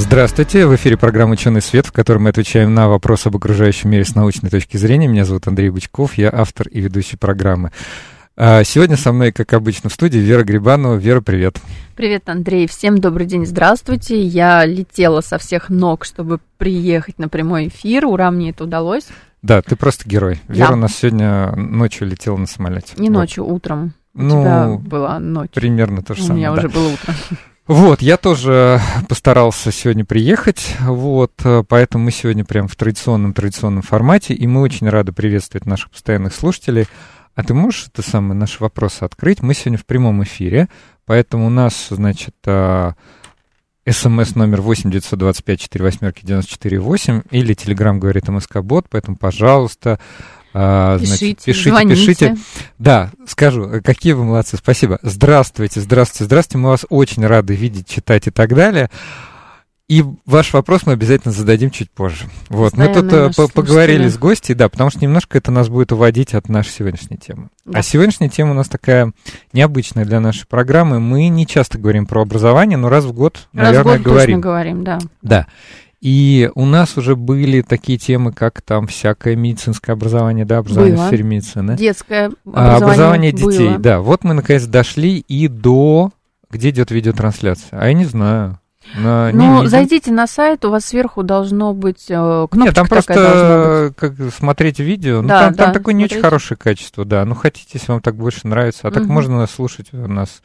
Здравствуйте, в эфире программа «Ученый свет», в которой мы отвечаем на вопросы об окружающем мире с научной точки зрения. Меня зовут Андрей Бычков, я автор и ведущий программы. А, сегодня со мной, как обычно, в студии Вера Грибанова. Вера, привет. Привет, Андрей. Всем добрый день, здравствуйте. Я летела со всех ног, чтобы приехать на прямой эфир. Ура, мне это удалось. Да, ты просто герой. Вера да. у нас сегодня ночью летела на самолете. Не вот. ночью, утром. У ну, тебя была ночь. Примерно то же самое. У меня да. уже было утро. Вот, я тоже постарался сегодня приехать, вот, поэтому мы сегодня прям в традиционном традиционном формате, и мы очень рады приветствовать наших постоянных слушателей. А ты можешь это самое наши вопросы открыть? Мы сегодня в прямом эфире, поэтому у нас, значит, а, СМС номер 8 925 4 восьмерки 94 8 или Телеграм говорит МСК Бот, поэтому, пожалуйста, а, значит, пишите, пишите, звоните. пишите. Да, скажу, какие вы молодцы, спасибо. Здравствуйте, здравствуйте, здравствуйте. Мы вас очень рады видеть, читать и так далее. И ваш вопрос мы обязательно зададим чуть позже. Вот, мы тут э, поговорили с гостей, да, потому что немножко это нас будет уводить от нашей сегодняшней темы. Да. А сегодняшняя тема у нас такая необычная для нашей программы. Мы не часто говорим про образование, но раз в год, раз наверное, в год говорим. Точно говорим, да. Да. И у нас уже были такие темы, как там всякое медицинское образование, да, образование было. в сфере медицины. Детское образование, а, образование детей, было. да. Вот мы наконец дошли и до... Где идет видеотрансляция? А я не знаю. Но ну, зайдите на сайт, у вас сверху должно быть э, кнопочка Нет, там просто как смотреть видео. Ну, да, там, да, там такое не очень хорошее качество, да. Ну, хотите, если вам так больше нравится. А так угу. можно слушать у нас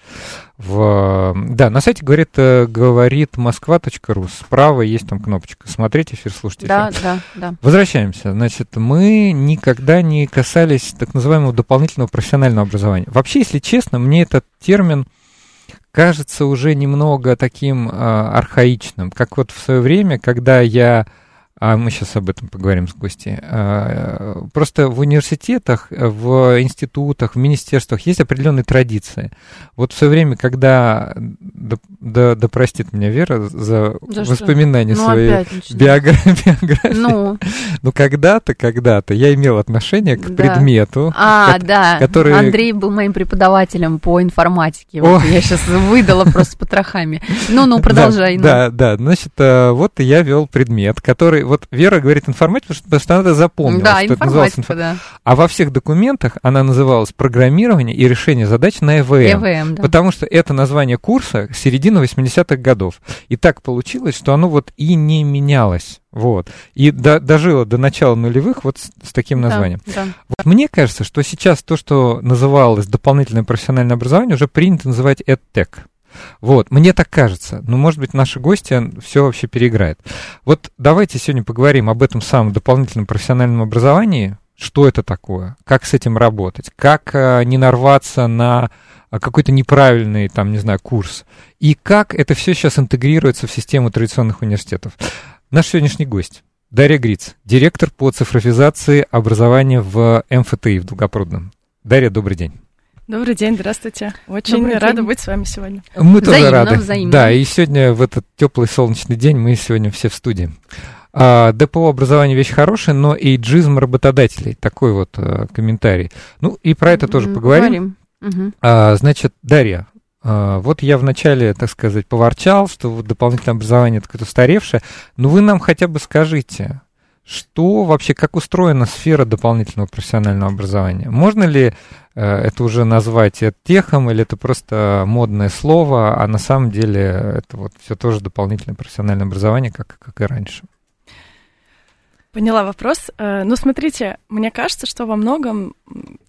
в... Да, на сайте говорит, э, говорит москва.ру. Справа есть там кнопочка. Смотрите эфир, слушайте да, эфир. Да, да, Возвращаемся. Значит, мы никогда не касались так называемого дополнительного профессионального образования. Вообще, если честно, мне этот термин кажется уже немного таким э, архаичным, как вот в свое время, когда я а мы сейчас об этом поговорим с гостей. А, просто в университетах, в институтах, в министерствах есть определенные традиции. Вот в свое время, когда, да, да, да простит меня Вера за, за воспоминания ну, своей биографии, ну. ну когда-то, когда-то я имел отношение к да. предмету. А, ко- да, который... Андрей был моим преподавателем по информатике. Вот я сейчас выдала просто потрохами. Ну-ну, продолжай. Да, ну. да, значит, э, вот я вел предмет, который вот Вера говорит информатика, потому что она это запомнила. Да, что информатика, это да. А во всех документах она называлась программирование и решение задач на ЭВМ. ЭВМ да. Потому что это название курса середины 80-х годов. И так получилось, что оно вот и не менялось. Вот. И до, дожило до начала нулевых вот с, с таким названием. Да, да. Вот мне кажется, что сейчас то, что называлось дополнительное профессиональное образование, уже принято называть EdTech. Вот, мне так кажется. Ну, может быть, наши гости все вообще переиграют. Вот давайте сегодня поговорим об этом самом дополнительном профессиональном образовании. Что это такое? Как с этим работать? Как э, не нарваться на э, какой-то неправильный, там, не знаю, курс? И как это все сейчас интегрируется в систему традиционных университетов? Наш сегодняшний гость. Дарья Гриц, директор по цифровизации образования в МФТИ в Долгопрудном. Дарья, добрый день. Добрый день, здравствуйте. Очень Добрый рада день. быть с вами сегодня. Мы взаимно, тоже рады. Взаимно. Да, и сегодня в этот теплый солнечный день мы сегодня все в студии. А, ДПО образование вещь хорошая, но эйджизм работодателей. Такой вот а, комментарий. Ну и про это тоже поговорим. Поговорим. А, значит, Дарья, а, вот я вначале, так сказать, поворчал, что вот дополнительное образование это какое-то устаревшее. Но вы нам хотя бы скажите, что вообще, как устроена сфера дополнительного профессионального образования? Можно ли э, это уже назвать техом, или это просто модное слово, а на самом деле это вот все тоже дополнительное профессиональное образование, как, как и раньше? Поняла вопрос. Э, ну, смотрите, мне кажется, что во многом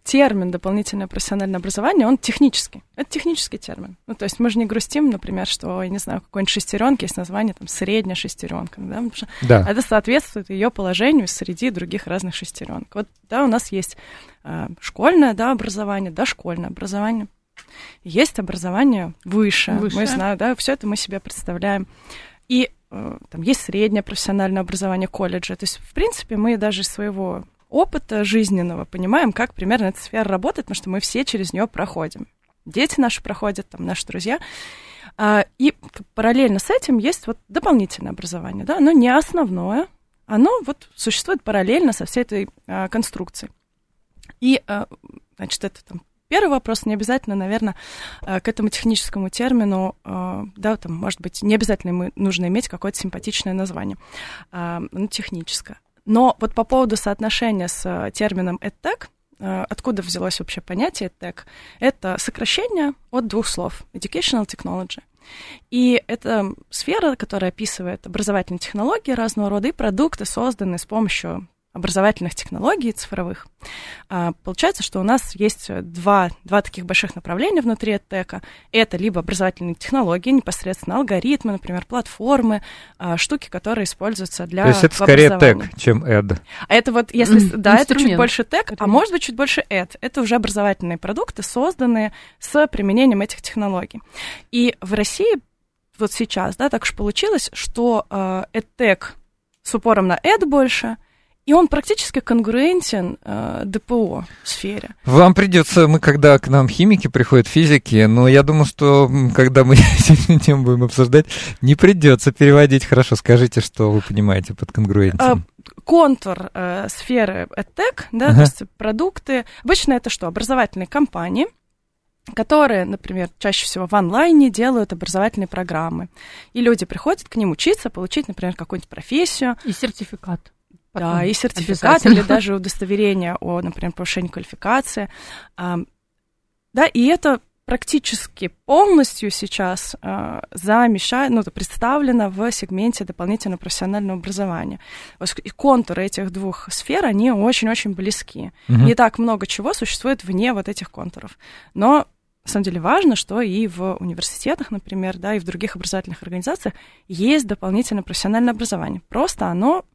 термин дополнительное профессиональное образование, он технический. Это технический термин. Ну, то есть мы же не грустим, например, что, я не знаю, какой-нибудь шестеренки есть название, там, средняя шестеренка, да, потому что да. это соответствует ее положению среди других разных шестеренок. Вот, да, у нас есть э, школьное, да, образование, дошкольное образование. Есть образование выше, выше. мы знаем, да, все это мы себе представляем. И там есть среднее профессиональное образование колледжа. То есть, в принципе, мы даже из своего опыта жизненного понимаем, как примерно эта сфера работает, потому что мы все через нее проходим. Дети наши проходят, там, наши друзья. А, и параллельно с этим есть вот дополнительное образование, да, оно не основное, оно вот существует параллельно со всей этой а, конструкцией. И, а, значит, это там первый вопрос, не обязательно, наверное, к этому техническому термину, да, там, может быть, не обязательно нужно иметь какое-то симпатичное название, ну, техническое. Но вот по поводу соотношения с термином EdTech, откуда взялось вообще понятие EdTech, это сокращение от двух слов – Educational Technology – и это сфера, которая описывает образовательные технологии разного рода и продукты, созданные с помощью образовательных технологий цифровых. А, получается, что у нас есть два, два таких больших направления внутри EdTech. Это либо образовательные технологии, непосредственно алгоритмы, например, платформы, а, штуки, которые используются для То есть это скорее тег, чем ed. А это вот, если, mm, да, это чуть больше тег, а может быть чуть больше ed. Это уже образовательные продукты, созданные с применением этих технологий. И в России вот сейчас, да, так уж получилось, что э, EdTech с упором на ed больше – и он практически конкурентен э, ДПО сфере. Вам придется, мы когда к нам химики приходят, физики, но я думаю, что когда мы эту тему будем обсуждать, не придется переводить. Хорошо, скажите, что вы понимаете под конгруенцией. Э, контур э, сферы EdTech, да, ага. то есть продукты. Обычно это что? Образовательные компании, которые, например, чаще всего в онлайне делают образовательные программы. И люди приходят к ним учиться, получить, например, какую-нибудь профессию. И сертификат. Потом да, и сертификат или даже удостоверение о, например, повышении квалификации. Да, и это практически полностью сейчас э, замещает, ну, представлено в сегменте дополнительного профессионального образования. И контуры этих двух сфер, они очень-очень близки. Угу. Не так много чего существует вне вот этих контуров. Но на самом деле важно, что и в университетах, например, да, и в других образовательных организациях есть дополнительное профессиональное образование. Просто оно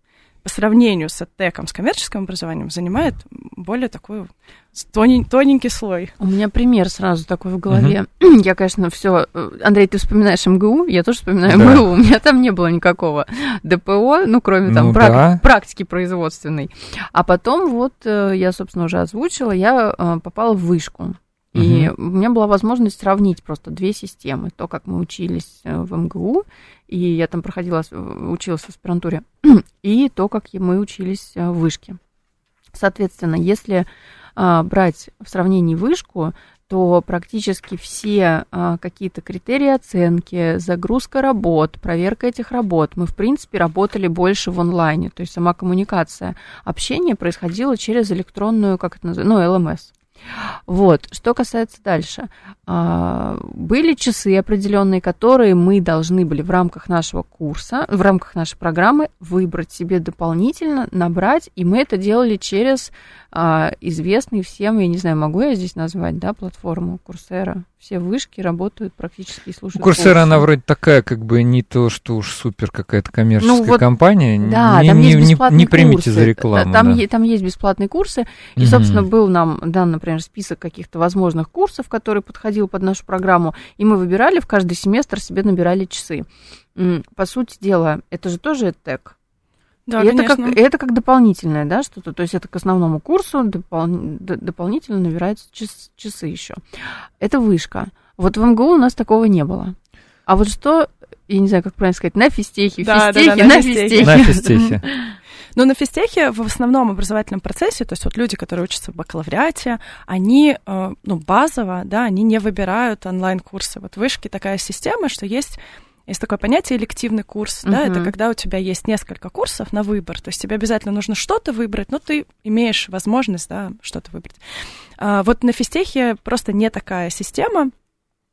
по сравнению с ТЭКом, с коммерческим образованием, занимает более такой тонень, тоненький слой. У меня пример сразу такой в голове. Uh-huh. Я, конечно, все. Андрей, ты вспоминаешь МГУ, я тоже вспоминаю да. МГУ. У меня там не было никакого ДПО, ну, кроме там ну, прак- да. практики производственной. А потом вот э, я, собственно, уже озвучила, я э, попала в вышку. И у меня была возможность сравнить просто две системы. То, как мы учились э, в МГУ, и я там проходила, училась в аспирантуре, и то, как мы учились э, в вышке. Соответственно, если а, брать в сравнении вышку, то практически все а, какие-то критерии оценки, загрузка работ, проверка этих работ, мы, в принципе, работали больше в онлайне, то есть сама коммуникация, общение происходило через электронную, как это называется, ну, ЛМС. Вот, что касается дальше. А, были часы определенные, которые мы должны были в рамках нашего курса, в рамках нашей программы выбрать себе дополнительно, набрать, и мы это делали через а, известный всем, я не знаю, могу я здесь назвать, да, платформу Курсера. Все вышки работают практически и слушают. Курсера, она вроде такая, как бы не то, что уж супер какая-то коммерческая ну, вот, компания. Да, не, там не, есть бесплатные не, не примите курсы. за рекламу. Там, да. там есть бесплатные курсы. И, собственно, был нам дан, например, список каких-то возможных курсов, который подходил под нашу программу. И мы выбирали в каждый семестр себе набирали часы. По сути дела, это же тоже тег. Да, и это как, это как дополнительное, да, что-то. То есть это к основному курсу допол, дополнительно набираются час, часы еще. Это вышка. Вот в МГУ у нас такого не было. А вот что, я не знаю, как правильно сказать, на физтехе, да, физтехе, да, да, на, на физтехе. На физтехе. Но на физтехе в основном образовательном процессе, то есть вот люди, которые учатся в бакалавриате, они, э, ну, базово, да, они не выбирают онлайн-курсы. Вот в вышке такая система, что есть есть такое понятие элективный курс, uh-huh. да, это когда у тебя есть несколько курсов на выбор, то есть тебе обязательно нужно что-то выбрать, но ты имеешь возможность, да, что-то выбрать. А, вот на физтехе просто не такая система,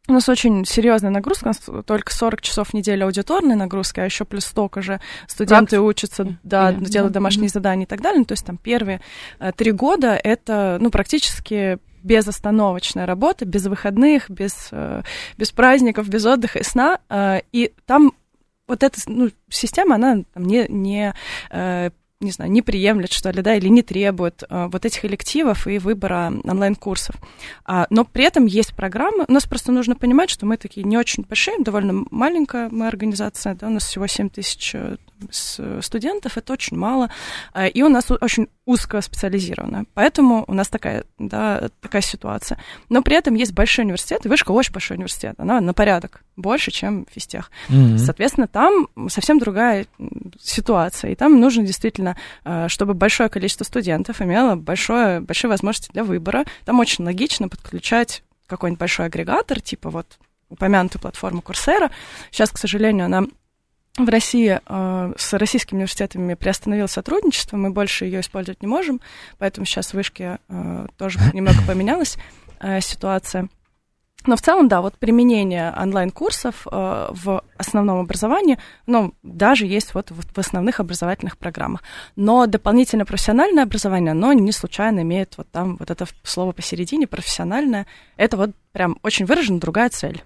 у нас очень серьезная нагрузка, у нас только 40 часов в неделю аудиторной нагрузки, а еще плюс столько же студенты Практи... учатся, да, yeah. делают домашние yeah. задания и так далее. Ну, то есть там первые э, три года это, ну, практически безостановочная работа, без выходных, без, э, без праздников, без отдыха и сна. Э, и там вот эта ну, система, она там, не, не э, не знаю, не приемлет, что ли, да, или не требует вот этих элективов и выбора онлайн-курсов. А, но при этом есть программы. У нас просто нужно понимать, что мы такие не очень большие, довольно маленькая мы организация, да, у нас всего 7 тысяч студентов, это очень мало, э, и у нас очень узко специализировано. Поэтому у нас такая, да, такая ситуация. Но при этом есть большой университет, и вышка очень большой университет, она на порядок больше, чем физтех. Mm-hmm. Соответственно, там совсем другая ситуация, и там нужно действительно, э, чтобы большое количество студентов имело большое, большие возможности для выбора. Там очень логично подключать какой-нибудь большой агрегатор, типа вот упомянутую платформу Coursera. Сейчас, к сожалению, она в России э, с российскими университетами приостановил сотрудничество, мы больше ее использовать не можем, поэтому сейчас в вышке э, тоже немного поменялась э, ситуация. Но в целом, да, вот применение онлайн-курсов э, в основном образовании, ну, даже есть вот в, в основных образовательных программах. Но дополнительное профессиональное образование, оно не случайно имеет вот там вот это слово посередине, профессиональное. Это вот прям очень выражена другая цель.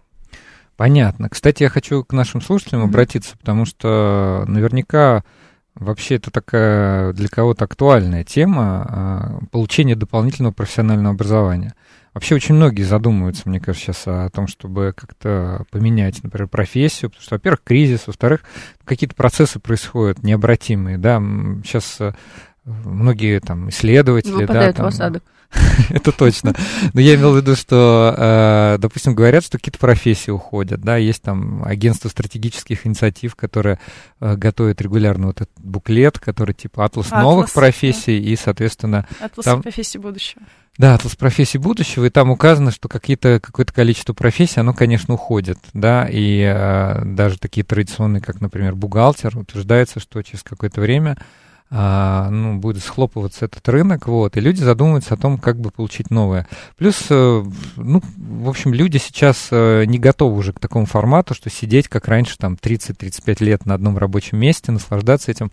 Понятно. Кстати, я хочу к нашим слушателям обратиться, потому что наверняка вообще это такая для кого-то актуальная тема а, получения дополнительного профессионального образования. Вообще очень многие задумываются, мне кажется, сейчас о том, чтобы как-то поменять, например, профессию, потому что, во-первых, кризис, во-вторых, какие-то процессы происходят необратимые, да, сейчас многие там исследователи, Выпадают да, там, в осадок. это точно. Но я имел в виду, что, э, допустим, говорят, что какие-то профессии уходят, да, есть там агентство стратегических инициатив, которое э, готовит регулярно вот этот буклет, который типа атлас, атлас новых профессий да. и, соответственно... Атлас там... профессий будущего. Да, атлас профессий будущего, и там указано, что какие-то, какое-то количество профессий, оно, конечно, уходит, да, и э, даже такие традиционные, как, например, бухгалтер, утверждается, что через какое-то время ну, будет схлопываться этот рынок, вот, и люди задумываются о том, как бы получить новое. Плюс, э, ну, в общем, люди сейчас э, не готовы уже к такому формату, что сидеть, как раньше, там, 30-35 лет на одном рабочем месте, наслаждаться этим.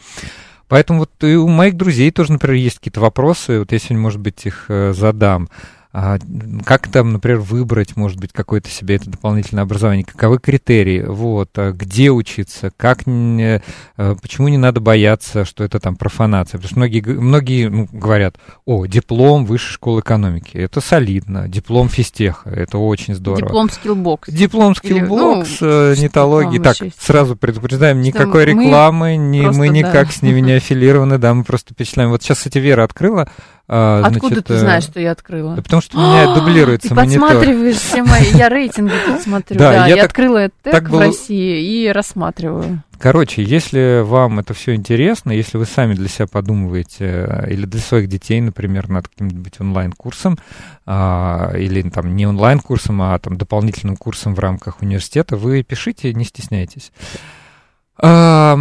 Поэтому вот и у моих друзей тоже, например, есть какие-то вопросы, вот я сегодня, может быть, их э, задам. А, как там, например, выбрать, может быть, какое-то себе это дополнительное образование? Каковы критерии? Вот, а где учиться? Как, не, а, почему не надо бояться, что это там профанация? Потому что многие, многие ну, говорят, о, диплом высшей школы экономики, это солидно. Диплом физтеха, это очень здорово. Диплом Skillbox. Диплом Skillbox, ну, э, Нетологии. Так, сразу предупреждаем, никакой рекламы, не, мы никак да. с ними не аффилированы, да, мы просто впечатляем. Вот сейчас, кстати, Вера открыла а, Откуда значит, ты э, знаешь, что я открыла? Да потому что у меня дублируется ты монитор. подсматриваешь все мои, я рейтинги тут смотрю. Да, да я, я так, открыла EdTech в России и рассматриваю. Короче, если вам это все интересно, если вы сами для себя подумываете, э, или для своих детей, например, над каким-нибудь онлайн-курсом, а, или там не онлайн-курсом, а там дополнительным курсом в рамках университета, вы пишите, не стесняйтесь. А,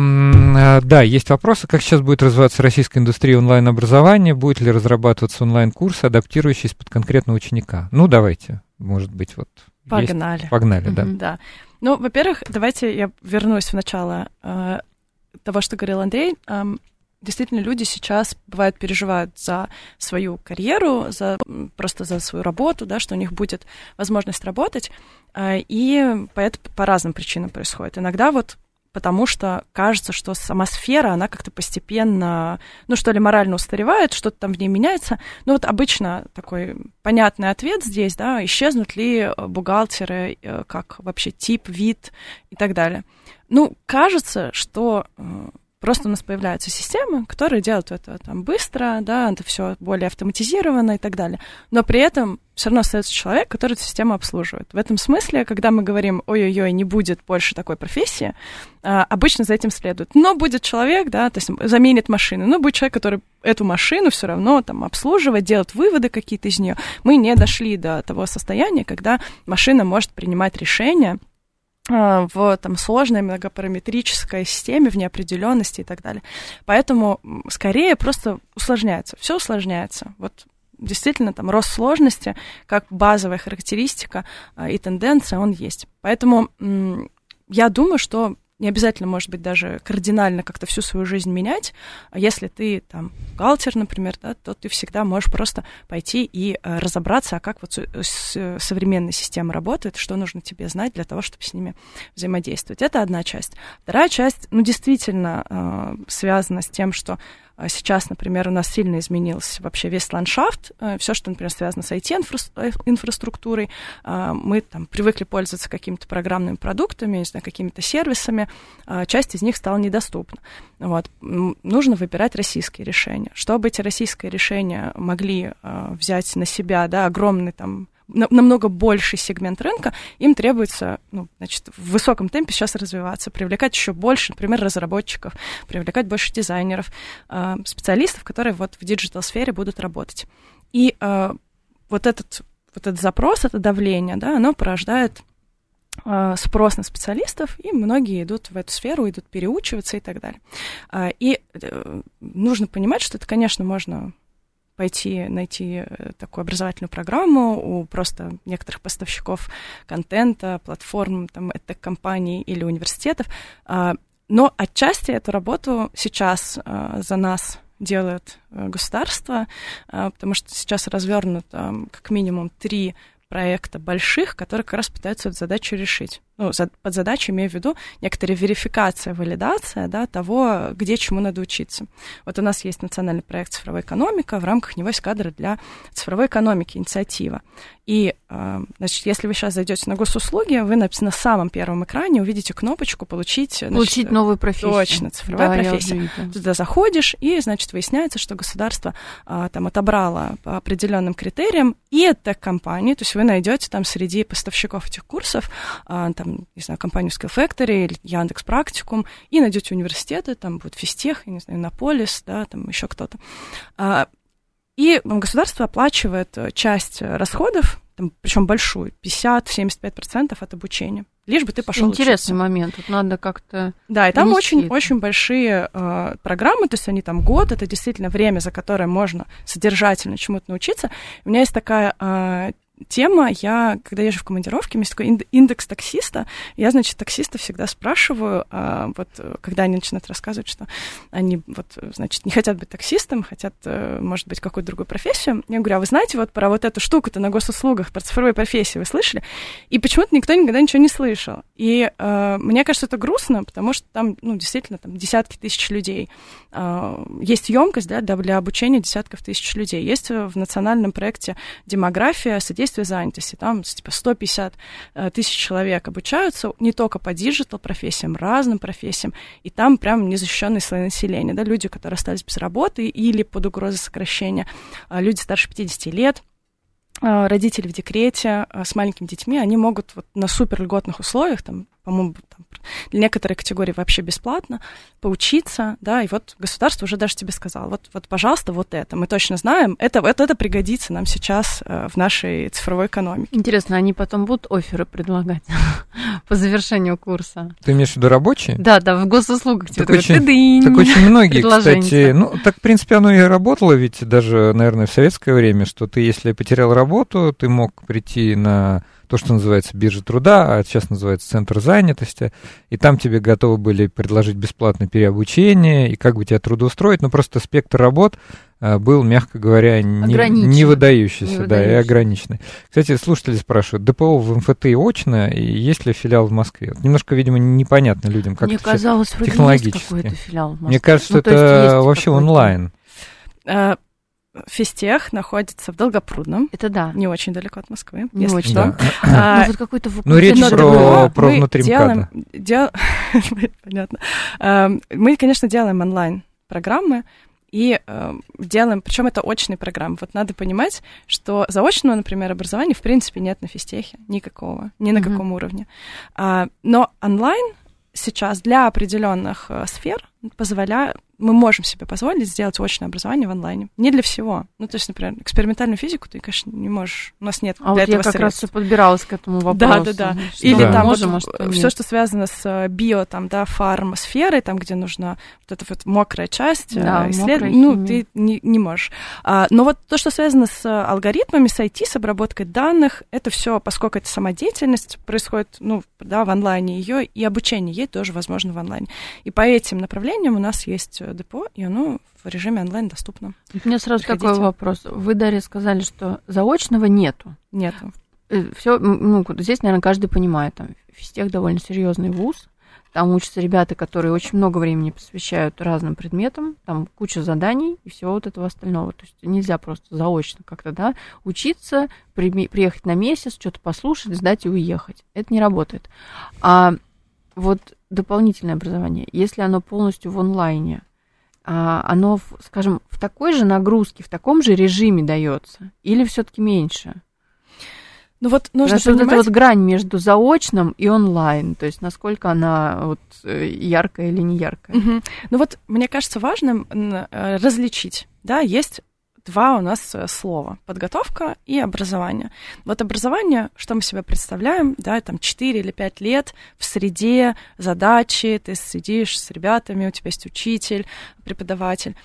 да, есть вопросы, как сейчас будет развиваться российская индустрия онлайн-образования, будет ли разрабатываться онлайн-курсы, адаптирующиеся под конкретного ученика. Ну, давайте, может быть, вот. Погнали. Есть. Погнали, да. Да. Ну, во-первых, давайте я вернусь в начало э, того, что говорил Андрей. Э, действительно, люди сейчас, бывает, переживают за свою карьеру, за, просто за свою работу, да, что у них будет возможность работать, э, и по, это, по разным причинам происходит. Иногда вот потому что кажется, что сама сфера, она как-то постепенно, ну что ли, морально устаревает, что-то там в ней меняется. Ну вот обычно такой понятный ответ здесь, да, исчезнут ли э, бухгалтеры э, как вообще тип, вид и так далее. Ну, кажется, что э, Просто у нас появляются системы, которые делают это там быстро, да, это все более автоматизировано и так далее. Но при этом все равно остается человек, который эту систему обслуживает. В этом смысле, когда мы говорим, ой-ой-ой, не будет больше такой профессии, а, обычно за этим следует. Но будет человек, да, то есть заменит машину, но будет человек, который эту машину все равно там обслуживает, делает выводы какие-то из нее. Мы не дошли до того состояния, когда машина может принимать решения, в там, сложной многопараметрической системе, в неопределенности и так далее. Поэтому скорее просто усложняется. Все усложняется. Вот действительно там рост сложности как базовая характеристика а, и тенденция, он есть. Поэтому я думаю, что не обязательно, может быть, даже кардинально как-то всю свою жизнь менять. А если ты там бухгалтер, например, да, то ты всегда можешь просто пойти и э, разобраться, а как вот с, современная система работает, что нужно тебе знать для того, чтобы с ними взаимодействовать. Это одна часть. Вторая часть, ну, действительно э, связана с тем, что Сейчас, например, у нас сильно изменился вообще весь ландшафт, все, что, например, связано с IT-инфраструктурой. Мы там привыкли пользоваться какими-то программными продуктами, не какими-то сервисами. Часть из них стала недоступна. Вот. Нужно выбирать российские решения. Чтобы эти российские решения могли взять на себя да, огромный там намного больший сегмент рынка, им требуется ну, значит, в высоком темпе сейчас развиваться, привлекать еще больше, например, разработчиков, привлекать больше дизайнеров, а, специалистов, которые вот в digital-сфере будут работать. И а, вот этот, вот этот запрос, это давление, да, оно порождает а, спрос на специалистов, и многие идут в эту сферу, идут переучиваться и так далее. И э, нужно понимать, что это, конечно, можно пойти найти э, такую образовательную программу у просто некоторых поставщиков контента, платформ, там, компаний или университетов. А, но отчасти эту работу сейчас а, за нас делает э, государство, а, потому что сейчас развернуто как минимум три проекта больших, которые как раз пытаются эту задачу решить ну, за, под задачей имею в виду некоторая верификация, валидация да, того, где чему надо учиться. Вот у нас есть национальный проект «Цифровая экономика», в рамках него есть кадры для цифровой экономики, инициатива. И, э, значит, если вы сейчас зайдете на госуслуги, вы на, на самом первом экране увидите кнопочку «Получить...» значит, Получить новую профессию. Точно, цифровая да, профессия. Туда заходишь, и, значит, выясняется, что государство э, там отобрало по определенным критериям, и это компании, то есть вы найдете там среди поставщиков этих курсов э, там, не знаю, компанию Skill Factory или Яндекс Практикум, и найдете университеты, там будет Физтех, я не знаю, Наполис, да, там еще кто-то. А, и государство оплачивает э, часть расходов, там, причем большую, 50-75% от обучения. Лишь бы ты пошел Интересный учиться. момент, тут надо как-то... Да, и там очень-очень большие э, программы, то есть они там год, это действительно время, за которое можно содержательно чему-то научиться. У меня есть такая э, тема. Я, когда езжу в командировке, у меня есть такой индекс таксиста. Я, значит, таксиста всегда спрашиваю, а, вот, когда они начинают рассказывать, что они, вот, значит, не хотят быть таксистом, хотят, э, может быть, какую-то другую профессию. Я говорю, а вы знаете вот про вот эту штуку-то на госуслугах, про цифровые профессии вы слышали? И почему-то никто никогда ничего не слышал. И э, мне кажется, это грустно, потому что там, ну, действительно, там десятки тысяч людей. Э, есть емкость, да, для обучения десятков тысяч людей. Есть в национальном проекте демография, содействие содействие занятости. Там типа 150 э, тысяч человек обучаются не только по digital профессиям, разным профессиям, и там прям незащищенные слои населения, да, люди, которые остались без работы или под угрозой сокращения, а люди старше 50 лет, а, родители в декрете а, с маленькими детьми, они могут вот на супер льготных условиях, там, по-моему, для некоторой категории вообще бесплатно, поучиться, да, и вот государство уже даже тебе сказало, вот, вот пожалуйста, вот это, мы точно знаем, это, это, это пригодится нам сейчас э, в нашей цифровой экономике. Интересно, они потом будут оферы предлагать по завершению курса? Ты имеешь в виду рабочие? Да, да, в госуслугах. Так, очень, так очень многие, кстати, ну, так, в принципе, оно и работало, ведь даже, наверное, в советское время, что ты, если потерял работу, ты мог прийти на то, что называется биржа труда, а сейчас называется центр занятости, и там тебе готовы были предложить бесплатное переобучение, и как бы тебя трудоустроить, но просто спектр работ а, был, мягко говоря, не, не выдающийся, не да, и ограниченный. Кстати, слушатели спрашивают, ДПО в МФТ очно, и есть ли филиал в Москве? Немножко, видимо, непонятно людям, как Мне это казалось, технологически. Есть филиал в Москве. Мне кажется, ну, это вообще онлайн. А, Физтех находится в Долгопрудном. Это да. Не очень далеко от Москвы, не если очень, что. Да. А, ну, вот какой-то ну, речь про, про внутри делаем, дел... Понятно. А, мы, конечно, делаем онлайн-программы, и э, делаем, причем это очные программы. Вот надо понимать, что заочного, например, образования в принципе нет на физтехе никакого, ни на mm-hmm. каком уровне. А, но онлайн сейчас для определенных э, сфер позволяет, мы можем себе позволить сделать очное образование в онлайне. Не для всего. Ну, то есть, например, экспериментальную физику ты, конечно, не можешь. У нас нет а для вот этого я как средств. раз и подбиралась к этому вопросу. Да, да, да. Что Или да. там можем, вот, может, все, что связано с э, био, там, да, фармосферой, там, где нужна вот эта вот мокрая часть, да, исслед... ну, ты не, не можешь. А, но вот то, что связано с алгоритмами, с IT, с обработкой данных, это все, поскольку это самодеятельность, происходит, ну, да, в онлайне ее, и обучение ей тоже возможно в онлайне. И по этим направлениям у нас есть э, депо, и оно в режиме онлайн доступно. У меня сразу Приходите. такой вопрос. Вы, Дарья, сказали, что заочного нету. Нету. Э, Все, ну, здесь, наверное, каждый понимает, там, физтех довольно серьезный вуз, Там учатся ребята, которые очень много времени посвящают разным предметам, там куча заданий и всего вот этого остального. То есть нельзя просто заочно как-то, да, учиться, при, приехать на месяц, что-то послушать, сдать и уехать. Это не работает. А вот дополнительное образование, если оно полностью в онлайне, а оно, скажем, в такой же нагрузке, в таком же режиме дается, или все-таки меньше? Ну вот нужно Потому понимать... вот эта вот грань между заочным и онлайн, то есть насколько она вот э, яркая или не яркая. Угу. Ну вот мне кажется важным э, различить, да, есть два у нас э, слова — подготовка и образование. Вот образование, что мы себе представляем, да, там 4 или 5 лет в среде, задачи, ты сидишь с ребятами, у тебя есть учитель, преподаватель.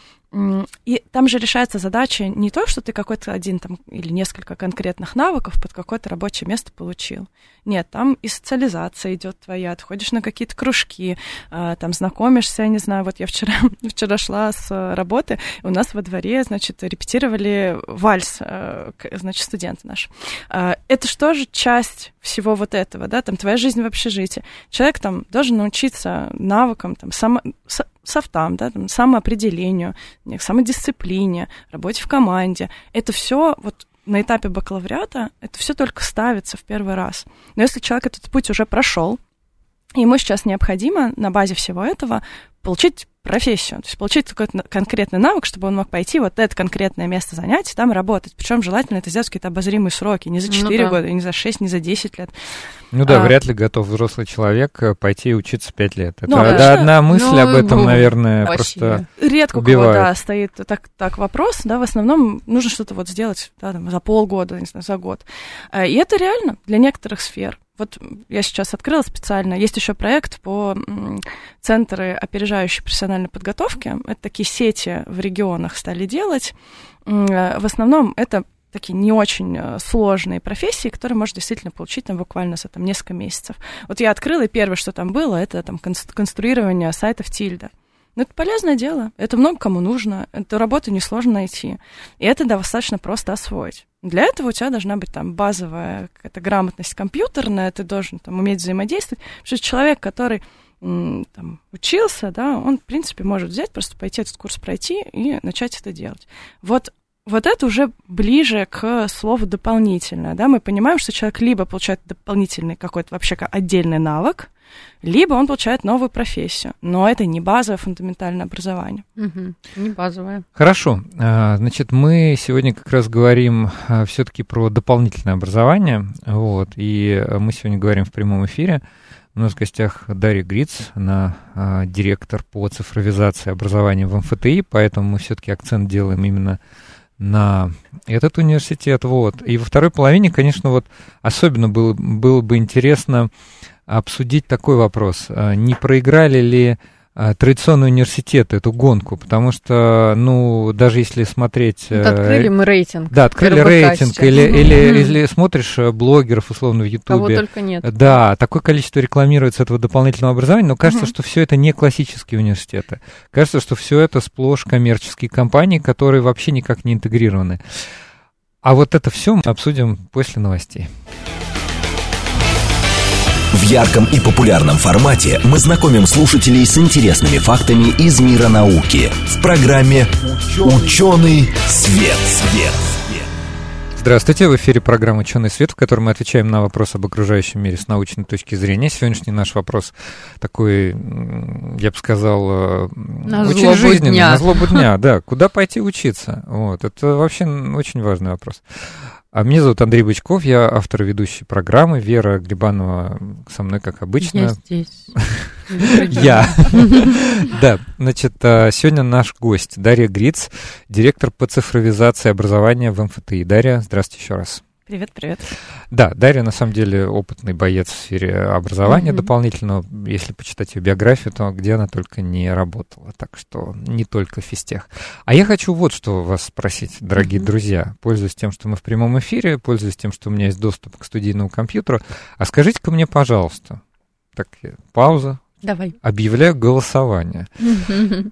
И там же решается задача не то, что ты какой-то один там или несколько конкретных навыков под какое-то рабочее место получил. Нет, там и социализация идет твоя, ты ходишь на какие-то кружки, а, там знакомишься, я не знаю, вот я вчера, вчера шла с работы, у нас во дворе, значит, репетировали вальс, а, значит, студенты наши. А, это что же часть всего вот этого, да, там твоя жизнь в общежитии. Человек там должен научиться навыкам, там, само, софтам, да, там, самоопределению, самодисциплине, работе в команде. Это все вот на этапе бакалавриата, это все только ставится в первый раз. Но если человек этот путь уже прошел, ему сейчас необходимо на базе всего этого получить профессию, то есть получить какой-то конкретный навык, чтобы он мог пойти вот это конкретное место занятий, там работать. Причем желательно это сделать в какие-то обозримые сроки, не за 4 ну, да. года, не за 6, не за 10 лет. Ну да, а, вряд ли готов взрослый человек э, пойти учиться 5 лет. Это ну, да, одна мысль ну, об этом, ну, наверное, вообще. просто Редко убивает. у кого, да, стоит так, так вопрос, да, в основном нужно что-то вот сделать да, там, за полгода, не знаю, за год. Э, и это реально для некоторых сфер. Вот я сейчас открыла специально. Есть еще проект по центры опережающей профессиональной подготовки. Это такие сети в регионах стали делать. Э, в основном это такие не очень э, сложные профессии, которые можно действительно получить там буквально за там, несколько месяцев. Вот я открыла, и первое, что там было, это там конструирование сайтов Тильда. Ну, это полезное дело, это много кому нужно, эту работу несложно найти, и это достаточно просто освоить. Для этого у тебя должна быть там базовая какая-то грамотность компьютерная, ты должен там уметь взаимодействовать, потому что человек, который там, учился, да, он, в принципе, может взять, просто пойти этот курс пройти и начать это делать. Вот вот это уже ближе к слову дополнительное, да, мы понимаем, что человек либо получает дополнительный какой-то вообще отдельный навык, либо он получает новую профессию. Но это не базовое фундаментальное образование. Угу, не базовое. Хорошо. А, значит, мы сегодня как раз говорим а, все-таки про дополнительное образование. Вот, и мы сегодня говорим в прямом эфире. У нас в гостях Дарья Гриц, она а, директор по цифровизации образования в МФТИ, поэтому мы все-таки акцент делаем именно на этот университет. Вот. И во второй половине, конечно, вот особенно было, было бы интересно обсудить такой вопрос. А, не проиграли ли а, традиционные университеты эту гонку, потому что, ну, даже если смотреть... Вот открыли мы рейтинг. Да, открыли рейтинг, или, или, mm-hmm. или смотришь э, блогеров, условно, в Ютубе. Кого только нет. Да, такое количество рекламируется этого дополнительного образования, но кажется, mm-hmm. что все это не классические университеты. Кажется, что все это сплошь коммерческие компании, которые вообще никак не интегрированы. А вот это все мы обсудим после новостей. В ярком и популярном формате мы знакомим слушателей с интересными фактами из мира науки в программе «Ученый свет». свет. Здравствуйте, в эфире программа «Ученый свет», в которой мы отвечаем на вопросы об окружающем мире с научной точки зрения. Сегодняшний наш вопрос такой, я бы сказал, на очень жизненный, дня. на злобу дня. Да, куда пойти учиться? Вот, это вообще очень важный вопрос. А меня зовут Андрей Бычков, я автор ведущей программы. Вера Глебанова со мной, как обычно. Я здесь. Я. Да, значит, а, сегодня наш гость Дарья Гриц, директор по цифровизации образования в МФТИ. Дарья, здравствуйте еще раз. Привет, привет. Да, Дарья на самом деле опытный боец в сфере образования mm-hmm. дополнительного. Если почитать ее биографию, то где она только не работала. Так что не только в физтех. А я хочу вот что вас спросить, дорогие mm-hmm. друзья. Пользуясь тем, что мы в прямом эфире, пользуясь тем, что у меня есть доступ к студийному компьютеру, а скажите-ка мне, пожалуйста, так, пауза. Давай. Объявляю голосование.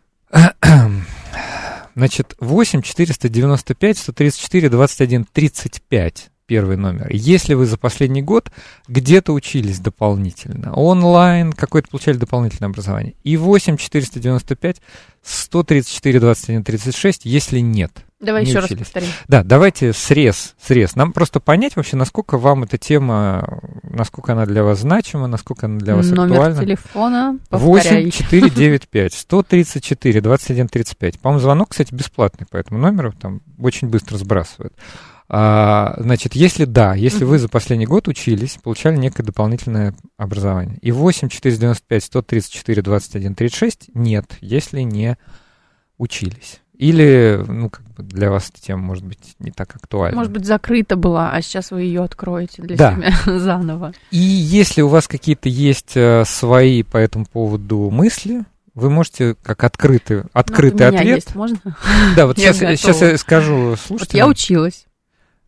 Значит, 8 495 134 21 35 первый номер. Если вы за последний год где-то учились дополнительно, онлайн, какое-то получали дополнительное образование, и 8 495 134 21 36, если нет. Давай еще учились. раз повторим. Да, давайте срез, срез. Нам просто понять вообще, насколько вам эта тема, насколько она для вас значима, насколько она для вас Номер актуальна. Номер телефона, повторяй. 8 495 134 21 35. По-моему, звонок, кстати, бесплатный по этому номеру, там очень быстро сбрасывают. А, значит, если да, если вы за последний год учились, получали некое дополнительное образование, и 8 495 134 21 36 нет, если не учились. Или, ну, как бы для вас эта тема может быть не так актуальна. Может быть, закрыта была, а сейчас вы ее откроете для да. себя заново. И если у вас какие-то есть э, свои по этому поводу мысли, вы можете как открытый, открытый ну, у меня ответ. Есть, можно? Да, вот сейчас, сейчас я скажу слушайте. Вот я училась.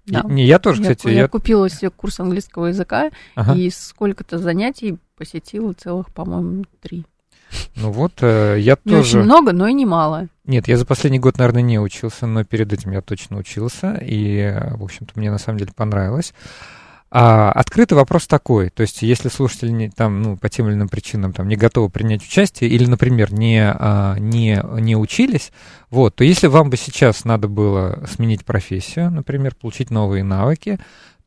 Да. Не, я тоже, я, кстати. Я, я купила себе курс английского языка ага. и сколько-то занятий посетила целых, по-моему, три. Ну вот, э, я не тоже... очень много, но и немало. Нет, я за последний год, наверное, не учился, но перед этим я точно учился, и, э, в общем-то, мне на самом деле понравилось. А открытый вопрос такой, то есть если слушатели не, там, ну, по тем или иным причинам там, не готовы принять участие или, например, не, а, не, не учились, вот, то если вам бы сейчас надо было сменить профессию, например, получить новые навыки,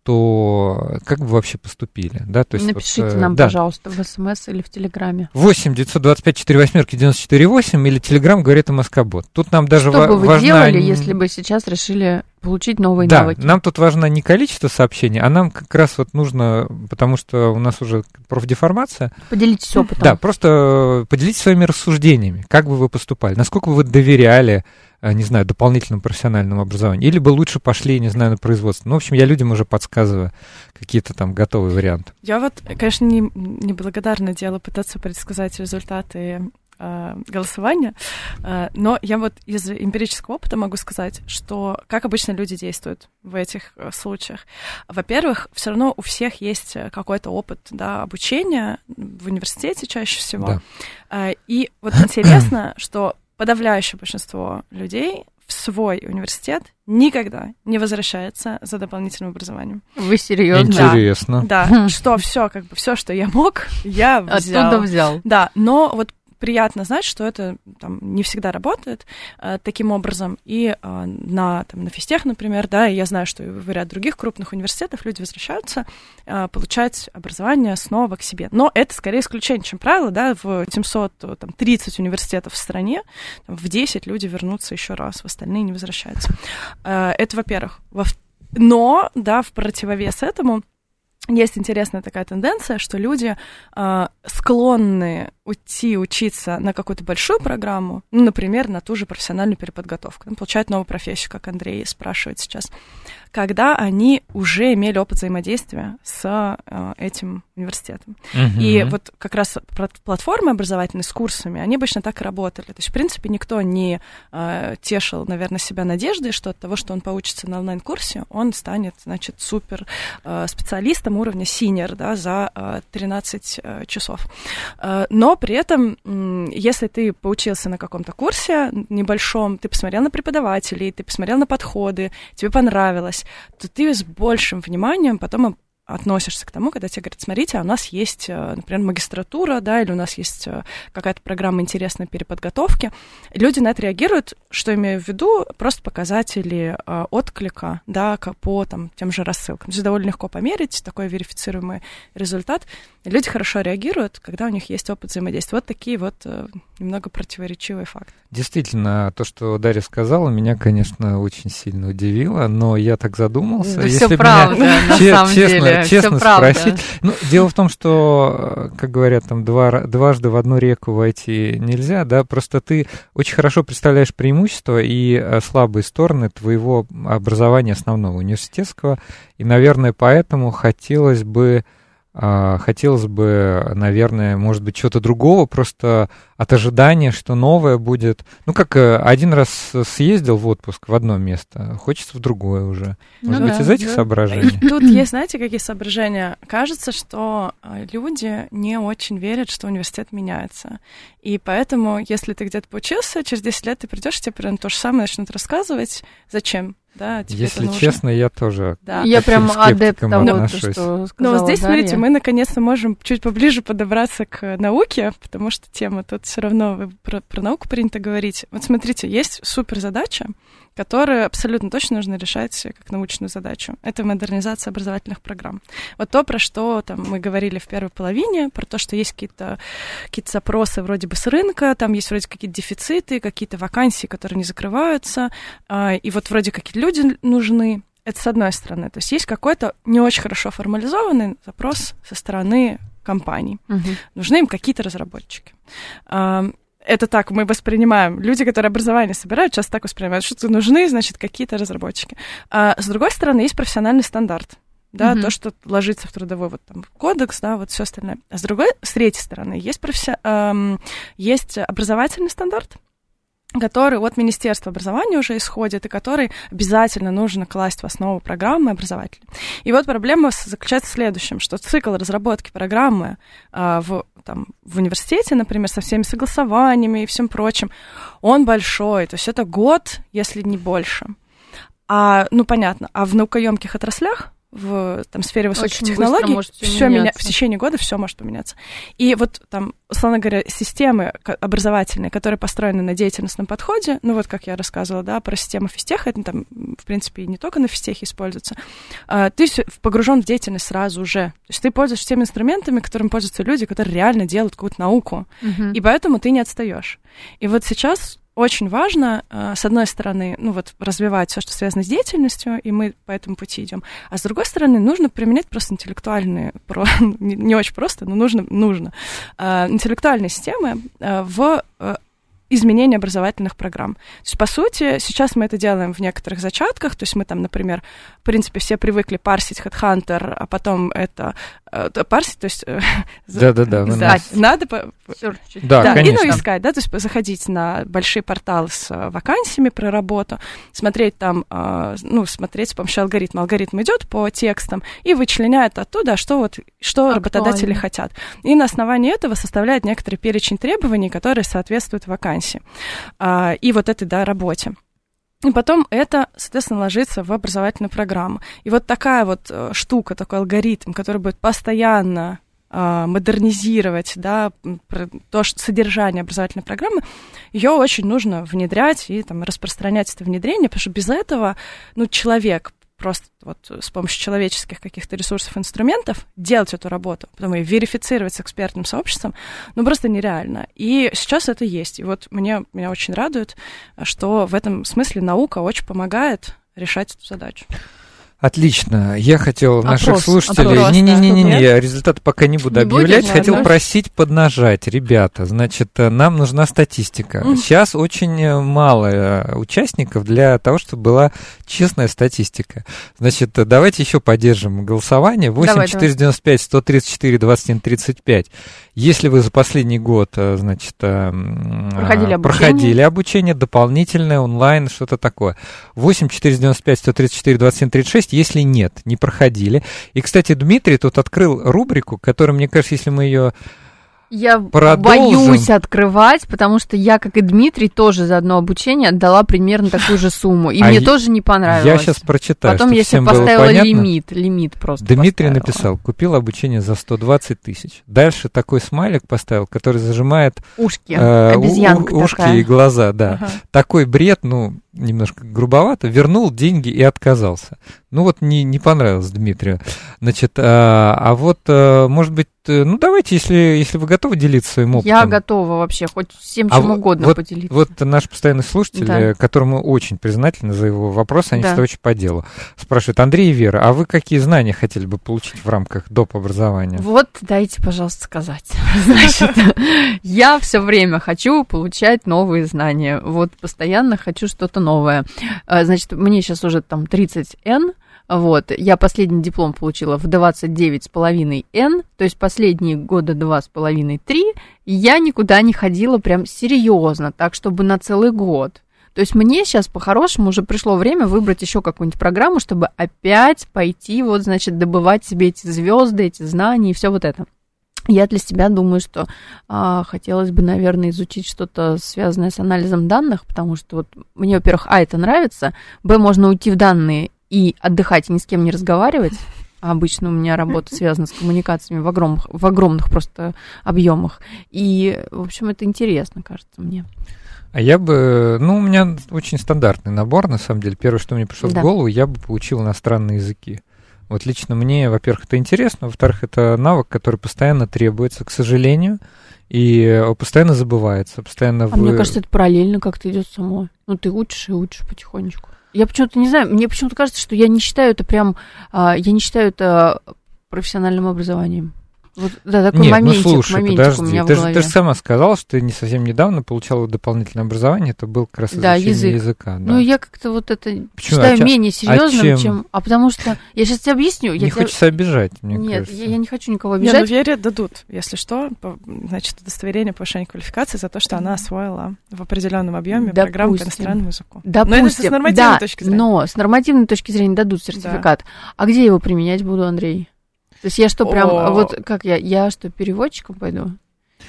то как бы вообще поступили? Да? То есть Напишите вот, э, нам, да. пожалуйста, в СМС или в Телеграме. 8 925 4 восьмерки 94 8 или Телеграм говорит МСК-бот. Тут нам даже Что бы вы важна... делали, если бы сейчас решили получить новые да, навыки? нам тут важно не количество сообщений, а нам как раз вот нужно, потому что у нас уже профдеформация. Поделитесь опытом. Да, просто поделитесь своими рассуждениями, как бы вы поступали, насколько бы вы доверяли Э, не знаю, дополнительному профессиональному образованию. Или бы лучше пошли, не знаю, на производство. Ну, в общем, я людям уже подсказываю какие-то там готовые варианты. Я вот, конечно, не, не благодарное дело пытаться предсказать результаты э, голосования, э, но я вот из эмпирического опыта могу сказать, что как обычно люди действуют в этих случаях. Во-первых, все равно у всех есть какой-то опыт да, обучения в университете чаще всего. Да. И вот интересно, что подавляющее большинство людей в свой университет никогда не возвращается за дополнительным образованием. Вы серьезно? Интересно. Да, да что все, как бы все, что я мог, я взял. Оттуда взял. Да, но вот приятно знать, что это там, не всегда работает э, таким образом. И э, на, там, на физтех, например, да, и я знаю, что в ряд других крупных университетов люди возвращаются э, получать образование снова к себе. Но это скорее исключение, чем правило, да, в 730 университетов в стране, в 10 люди вернутся еще раз, в остальные не возвращаются. Э, это, во-первых. Во но, да, в противовес этому есть интересная такая тенденция, что люди э, склонны уйти учиться на какую-то большую программу, ну, например, на ту же профессиональную переподготовку, ну, получают новую профессию, как Андрей спрашивает сейчас, когда они уже имели опыт взаимодействия с э, этим университетом. Uh-huh. И вот как раз платформы образовательные с курсами, они обычно так и работали. То есть, в принципе, никто не э, тешил, наверное, себя надеждой, что от того, что он поучится на онлайн-курсе, он станет, значит, супер э, специалистом уровня senior, да, за э, 13 э, часов. Но при этом, если ты поучился на каком-то курсе небольшом, ты посмотрел на преподавателей, ты посмотрел на подходы, тебе понравилось, то ты с большим вниманием потом относишься к тому, когда тебе говорят, смотрите, а у нас есть, э, например, магистратура, да, или у нас есть э, какая-то программа интересной переподготовки. Люди на это реагируют, что имею в виду, просто показатели э, отклика, да, по там, тем же рассылкам. Здесь довольно легко померить такой верифицируемый результат. Люди хорошо реагируют, когда у них есть опыт взаимодействия. Вот такие вот немного противоречивые факты. Действительно, то, что Дарья сказала, меня, конечно, очень сильно удивило, но я так задумался. Да Если все правда, меня, на самом честно, деле. Честно все спросить. Ну, дело в том, что, как говорят, там два, дважды в одну реку войти нельзя, да, просто ты очень хорошо представляешь преимущества и э, слабые стороны твоего образования основного университетского, и, наверное, поэтому хотелось бы хотелось бы, наверное, может быть, чего-то другого, просто от ожидания, что новое будет. Ну, как э, один раз съездил в отпуск в одно место, хочется в другое уже. Ну может ну, быть, да, из этих да. соображений? Тут есть, знаете, какие соображения? Кажется, что э, люди не очень верят, что университет меняется. И поэтому, если ты где-то поучился, через 10 лет ты придешь, тебе примерно то же самое начнут рассказывать. Зачем? Да, Если честно, я тоже. Да. Я прям адепт того, что сказала Но здесь, Дарья. смотрите, мы наконец-то можем чуть поближе подобраться к науке, потому что тема тут все равно про, про науку принято говорить. Вот смотрите, есть супер задача, которую абсолютно точно нужно решать как научную задачу. Это модернизация образовательных программ. Вот то, про что там, мы говорили в первой половине, про то, что есть какие-то какие запросы вроде бы с рынка, там есть вроде какие-то дефициты, какие-то вакансии, которые не закрываются, а, и вот вроде какие-то люди нужны. Это с одной стороны. То есть есть какой-то не очень хорошо формализованный запрос со стороны компаний. Угу. Нужны им какие-то разработчики это так мы воспринимаем. Люди, которые образование собирают, часто так воспринимают, что нужны, значит, какие-то разработчики. А с другой стороны, есть профессиональный стандарт. Да, mm-hmm. то, что ложится в трудовой вот там кодекс, да, вот все остальное. А с другой, с третьей стороны, есть, професси... эм, есть образовательный стандарт, который от Министерства образования уже исходит, и который обязательно нужно класть в основу программы образовательной. И вот проблема заключается в следующем, что цикл разработки программы а, в, там, в университете, например, со всеми согласованиями и всем прочим, он большой, то есть это год, если не больше. А, ну, понятно, а в наукоемких отраслях в там, сфере высоких Очень технологий, все меня, в течение года все может поменяться. И вот там, условно говоря, системы образовательные, которые построены на деятельностном подходе, ну вот как я рассказывала, да, про систему физтеха, это там, в принципе, не только на физтехе используется, а, ты погружен в деятельность сразу же. То есть ты пользуешься теми инструментами, которыми пользуются люди, которые реально делают какую-то науку. Угу. И поэтому ты не отстаешь. И вот сейчас очень важно, э, с одной стороны, ну вот развивать все, что связано с деятельностью, и мы по этому пути идем, а с другой стороны, нужно применять просто интеллектуальные, про, не очень просто, но нужно, нужно э, интеллектуальные системы э, в изменения образовательных программ. То есть, по сути, сейчас мы это делаем в некоторых зачатках, то есть мы там, например, в принципе, все привыкли парсить HeadHunter, а потом это парсить, то есть... Э, Да-да-да. Да, надо... Да, да, конечно. И, ну, искать, да, то есть заходить на большие порталы с э, вакансиями про работу, смотреть там, ну, смотреть с помощью алгоритма. Алгоритм идет по текстам и вычленяет оттуда, что вот, что Актуально. работодатели хотят. И на основании этого составляет некоторый перечень требований, которые соответствуют вакансии вакансии а, и вот этой, да, работе. И потом это, соответственно, ложится в образовательную программу. И вот такая вот э, штука, такой алгоритм, который будет постоянно э, модернизировать да, то что, содержание образовательной программы, ее очень нужно внедрять и там, распространять это внедрение, потому что без этого ну, человек просто вот с помощью человеческих каких-то ресурсов, инструментов делать эту работу, потом ее верифицировать с экспертным сообществом, ну, просто нереально. И сейчас это есть. И вот мне, меня очень радует, что в этом смысле наука очень помогает решать эту задачу. Отлично. Я хотел опрос, наших слушателей... Не-не-не, я результаты пока не буду не объявлять. Будет, хотел ладно. просить поднажать. Ребята, значит, э, нам нужна статистика. Mm. Сейчас очень э, мало э, участников для того, чтобы была честная статистика. Значит, давайте еще поддержим голосование. 8 495 134 21 35. Если вы за последний год, значит, проходили обучение, проходили обучение дополнительное, онлайн, что-то такое. 8 495 134 27 36 если нет, не проходили. И, кстати, Дмитрий тут открыл рубрику, которая, мне кажется, если мы ее я Продолжим. боюсь открывать, потому что я, как и Дмитрий, тоже за одно обучение отдала примерно такую же сумму. И а мне я, тоже не понравилось. Я сейчас прочитаю. Потом я себе поставила лимит. Лимит просто. Дмитрий поставила. написал: купил обучение за 120 тысяч. Дальше такой смайлик поставил, который зажимает ушки, э, у, ушки такая. и глаза, да. Ага. Такой бред, ну, немножко грубовато, вернул деньги и отказался. Ну вот не, не понравилось Дмитрию. Значит, а, а вот, а, может быть, э, ну давайте, если, если вы готовы делиться своим опытом. Я готова вообще, хоть всем а чем а угодно вот, поделиться. Вот наш постоянный слушатель, да. Э, которому очень признательны за его вопросы, они да. всегда очень по делу. Спрашивают, Андрей и Вера, а вы какие знания хотели бы получить в рамках доп. образования? Вот дайте, пожалуйста, сказать. Значит, я все время хочу получать новые знания. Вот постоянно хочу что-то новое. А, значит, мне сейчас уже там 30 N, вот, я последний диплом получила в 29,5 N, то есть последние года 2,5-3, и я никуда не ходила прям серьезно, так, чтобы на целый год. То есть мне сейчас по-хорошему уже пришло время выбрать еще какую-нибудь программу, чтобы опять пойти, вот, значит, добывать себе эти звезды, эти знания и все вот это. Я для себя думаю, что а, хотелось бы, наверное, изучить что-то связанное с анализом данных, потому что вот мне, во-первых, а, это нравится, б, можно уйти в данные и отдыхать, и ни с кем не разговаривать. А обычно у меня работа связана с коммуникациями в огромных, в огромных просто объемах. И, в общем, это интересно, кажется мне. А я бы, ну, у меня очень стандартный набор, на самом деле. Первое, что мне пришло да. в голову, я бы получил иностранные языки. Вот лично мне, во-первых, это интересно, во-вторых, это навык, который постоянно требуется, к сожалению, и постоянно забывается, постоянно... А вы... мне кажется, это параллельно как-то идет само. Ну, ты учишь и учишь потихонечку. Я почему-то не знаю, мне почему-то кажется, что я не считаю это прям, а, я не считаю это профессиональным образованием. Вот, да, такой Нет, моментик, ну слушай, моментик подожди, у меня ты, в голове. Же, ты же сама сказала, что ты не совсем недавно получала дополнительное образование, это был как раз да, изучение язык. языка. Да. Ну, я как-то вот это Почему? считаю а менее серьезным, а чем? чем... А потому что, я сейчас тебе объясню. Не я хочется тебя... обижать, мне Нет, кажется. я, я не хочу никого обижать. Нет, ну, Вере дадут, если что, значит, удостоверение повышения квалификации за то, что она освоила в определенном объеме Допустим. программу по иностранному языку. Допустим. Но это с нормативной да, точки зрения. но с нормативной точки зрения дадут сертификат. Да. А где его применять буду, Андрей? То есть я что, прям, О. вот как я, я что, переводчиком пойду?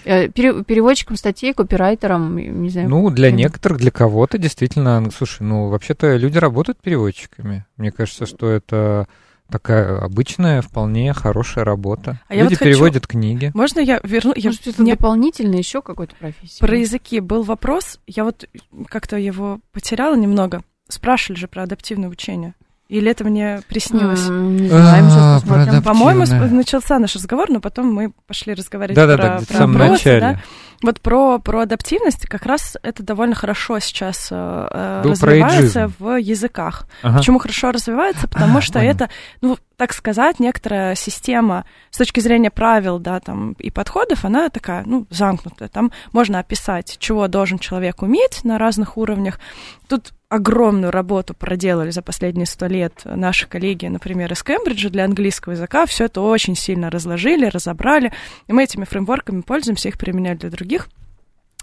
Э, переводчиком статей, копирайтером, не знаю. Ну, для некоторых, для кого-то действительно, ну, слушай, ну, вообще-то люди работают переводчиками. Мне кажется, что это такая обычная, вполне хорошая работа. А Люди вот переводят хочу... книги. Можно я верну? Я... Может, это Мне... дополнительно еще какой-то профессии? Про языки был вопрос, я вот как-то его потеряла немного. Спрашивали же про адаптивное обучение. Или это мне приснилось? Не знаем, сейчас а, посмотрим. По-моему, начался наш разговор, но потом мы пошли разговаривать про, вопросы, да. Вот про, про адаптивность как раз это довольно хорошо сейчас э, Был развивается в языках. Ага. Почему хорошо развивается? Потому а, что понял. это, ну, так сказать, некоторая система с точки зрения правил, да, там, и подходов, она такая, ну, замкнутая. Там можно описать, чего должен человек уметь на разных уровнях. Тут огромную работу проделали за последние сто лет наши коллеги, например, из Кембриджа для английского языка. Все это очень сильно разложили, разобрали. И мы этими фреймворками пользуемся, их применяют для других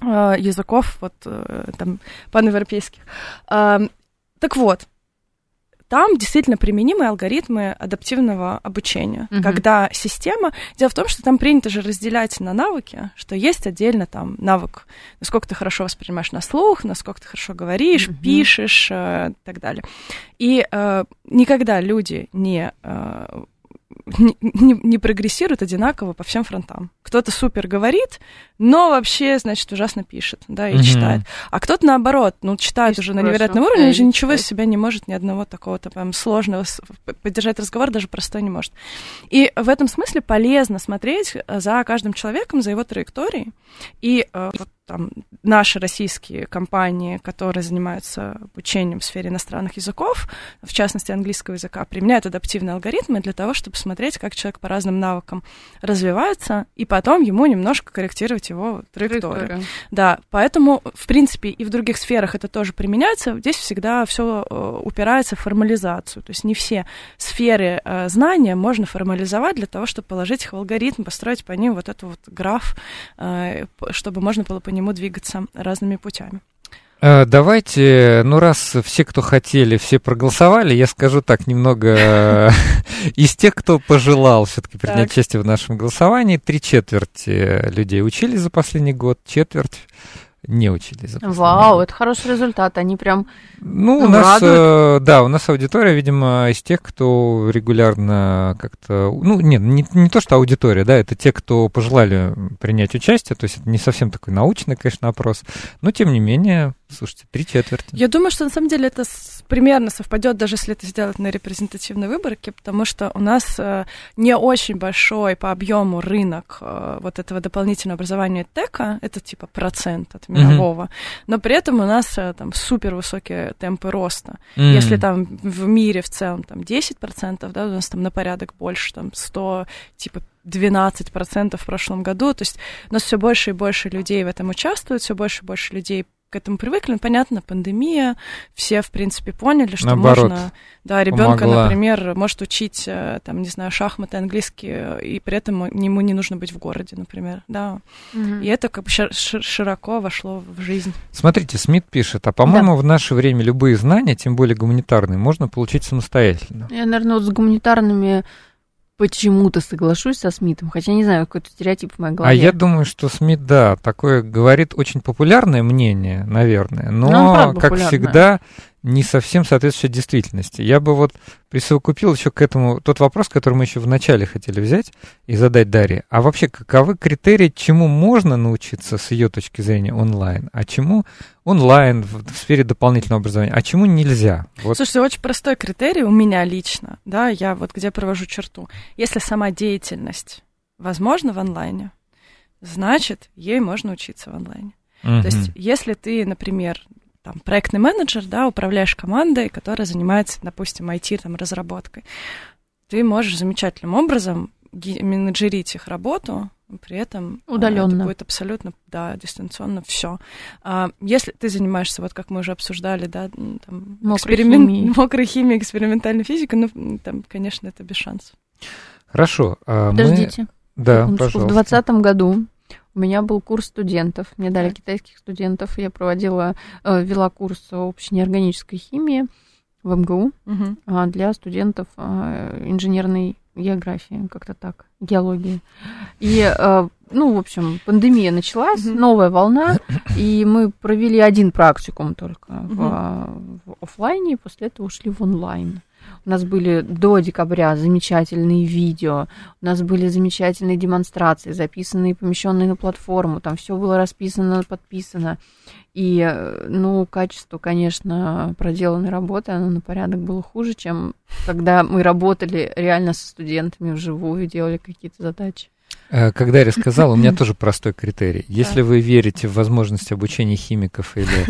э, языков, вот э, там, паневропейских. Так вот, там действительно применимы алгоритмы адаптивного обучения, угу. когда система... Дело в том, что там принято же разделять на навыки, что есть отдельно там навык, насколько ты хорошо воспринимаешь на слух, насколько ты хорошо говоришь, угу. пишешь э, и так далее. И э, никогда люди не э, не, не, не прогрессируют одинаково по всем фронтам. Кто-то супер говорит, но вообще, значит, ужасно пишет, да, и угу. читает. А кто-то наоборот, ну, читает Есть уже на невероятном уровне, и же ничего из себя не может, ни одного такого-то прям сложного поддержать разговор даже простой не может. И в этом смысле полезно смотреть за каждым человеком, за его траекторией. И э, вот там, наши российские компании, которые занимаются обучением в сфере иностранных языков, в частности английского языка, применяют адаптивные алгоритмы для того, чтобы смотреть, как человек по разным навыкам развивается, и потом ему немножко корректировать его траекторию. Траектория. Да, поэтому, в принципе, и в других сферах это тоже применяется. Здесь всегда все э, упирается в формализацию. То есть не все сферы э, знания можно формализовать для того, чтобы положить их в алгоритм, построить по ним вот этот вот граф, э, чтобы можно было по нему двигаться разными путями. Э, давайте, ну раз все, кто хотели, все проголосовали, я скажу так немного э, из тех, кто пожелал все-таки принять участие в нашем голосовании. Три четверти людей учились за последний год, четверть не учились. Вау, это хороший результат. Они прям ну, у нас, э, да, у нас аудитория, видимо, из тех, кто регулярно как-то, ну, нет, не, не то, что аудитория, да, это те, кто пожелали принять участие, то есть это не совсем такой научный, конечно, опрос, но тем не менее, слушайте, три четверти. Я думаю, что на самом деле это примерно совпадет, даже если это сделать на репрезентативной выборке, потому что у нас э, не очень большой по объему рынок э, вот этого дополнительного образования ТЭКа, это типа процент от мирового, mm-hmm. но при этом у нас э, там супер высокие темпы роста. Mm. Если там в мире в целом там 10%, да, у нас там на порядок больше, там 100, типа 12% в прошлом году, то есть у нас все больше и больше людей в этом участвуют, все больше и больше людей к этому привыкли. Ну, понятно, пандемия, все, в принципе, поняли, что Наоборот, можно, да, ребенка, например, может учить, э, там, не знаю, шахматы, английский, и при этом ему не нужно быть в городе, например, да. Угу. И это как бы широко вошло в жизнь. Смотрите, Смит пишет, а по-моему, да. в наше время любые знания, тем более гуманитарные, можно получить самостоятельно. Я, наверное, вот с гуманитарными почему-то соглашусь со Смитом, хотя не знаю, какой-то стереотип в моей голове. А я думаю, что Смит, да, такое говорит очень популярное мнение, наверное, но, ну, как всегда, не совсем соответствующей действительности. Я бы вот присовокупил еще к этому тот вопрос, который мы еще в начале хотели взять и задать Дарье. А вообще, каковы критерии, чему можно научиться с ее точки зрения онлайн, а чему онлайн в, в сфере дополнительного образования, а чему нельзя? Вот. Слушайте, очень простой критерий у меня лично, да, я вот где провожу черту. Если сама деятельность возможна в онлайне, значит, ей можно учиться в онлайне. Mm-hmm. То есть, если ты, например, там, проектный менеджер, да, управляешь командой, которая занимается, допустим, IT, там, разработкой. Ты можешь замечательным образом менеджерить их работу, при этом удаленно это будет абсолютно да дистанционно все. А, если ты занимаешься вот как мы уже обсуждали да там мокрой, эксперимент, химией. мокрой химией экспериментальной физикой ну там конечно это без шансов хорошо а подождите мы... да пожалуйста. в двадцатом году у меня был курс студентов. Мне дали китайских студентов. Я проводила, э, вела курс общей неорганической химии в МГУ угу. для студентов э, инженерной географии, как-то так, геологии. И, э, ну, в общем, пандемия началась, угу. новая волна, и мы провели один практикум только угу. в, в офлайне, и после этого ушли в онлайн. У нас были до декабря замечательные видео, у нас были замечательные демонстрации, записанные, помещенные на платформу, там все было расписано, подписано. И, ну, качество, конечно, проделанной работы, оно на порядок было хуже, чем когда мы работали реально со студентами вживую, делали какие-то задачи. Э, когда я рассказал, у меня тоже простой критерий. Если вы верите в возможность обучения химиков или,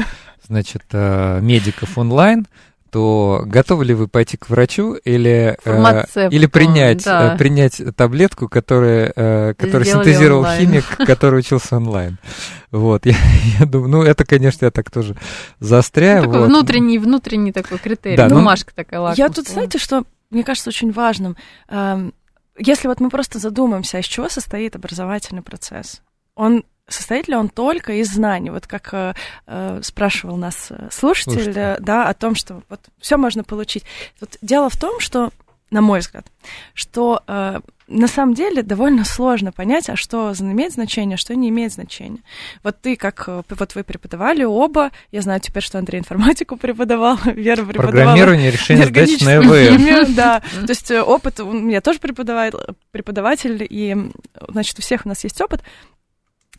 значит, э, медиков онлайн, то готовы ли вы пойти к врачу или, э, или принять, да. э, принять таблетку, которая, э, которую синтезировал онлайн. химик, который учился онлайн? Вот, я, я думаю, ну, это, конечно, я так тоже застряю. Ну, такой вот. внутренний, внутренний такой критерий, да, бумажка ну, такая лакмусовая. Я тут, знаете, что мне кажется очень важным? Эм, если вот мы просто задумаемся, из чего состоит образовательный процесс? Он состоит ли он только из знаний? Вот как э, э спрашивал нас э, слушатель, Слушайте. да, о том, что вот все можно получить. Вот дело в том, что, на мой взгляд, что э, на самом деле довольно сложно понять, а что имеет значение, а что не имеет значения. Вот ты, как э, вот вы преподавали оба, я знаю теперь, что Андрей информатику преподавал, Вера преподавала. Программирование, решение задач на ЭВМ. Да, то есть опыт, я тоже преподаватель, и, значит, у всех у нас есть опыт,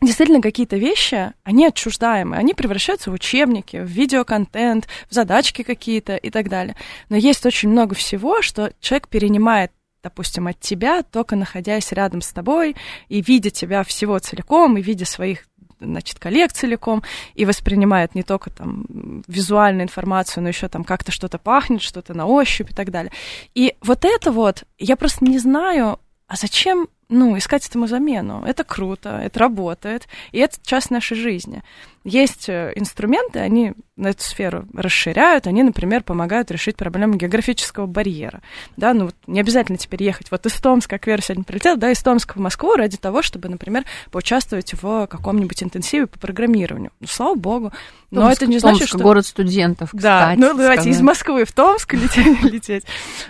действительно какие-то вещи, они отчуждаемые, они превращаются в учебники, в видеоконтент, в задачки какие-то и так далее. Но есть очень много всего, что человек перенимает допустим, от тебя, только находясь рядом с тобой и видя тебя всего целиком, и видя своих значит, коллег целиком, и воспринимает не только там визуальную информацию, но еще там как-то что-то пахнет, что-то на ощупь и так далее. И вот это вот, я просто не знаю, а зачем ну, искать этому замену. Это круто, это работает, и это часть нашей жизни. Есть э, инструменты, они на эту сферу расширяют, они, например, помогают решить проблему географического барьера. Да, ну, вот не обязательно теперь ехать вот из Томска, как Вера сегодня прилетела, да, из Томска в Москву ради того, чтобы, например, поучаствовать в каком-нибудь интенсиве по программированию. Ну, слава богу. Но Томск, это не значит, Томск, что... город студентов, кстати. Да, ну, давайте сказать. из Москвы в Томск лететь. лететь.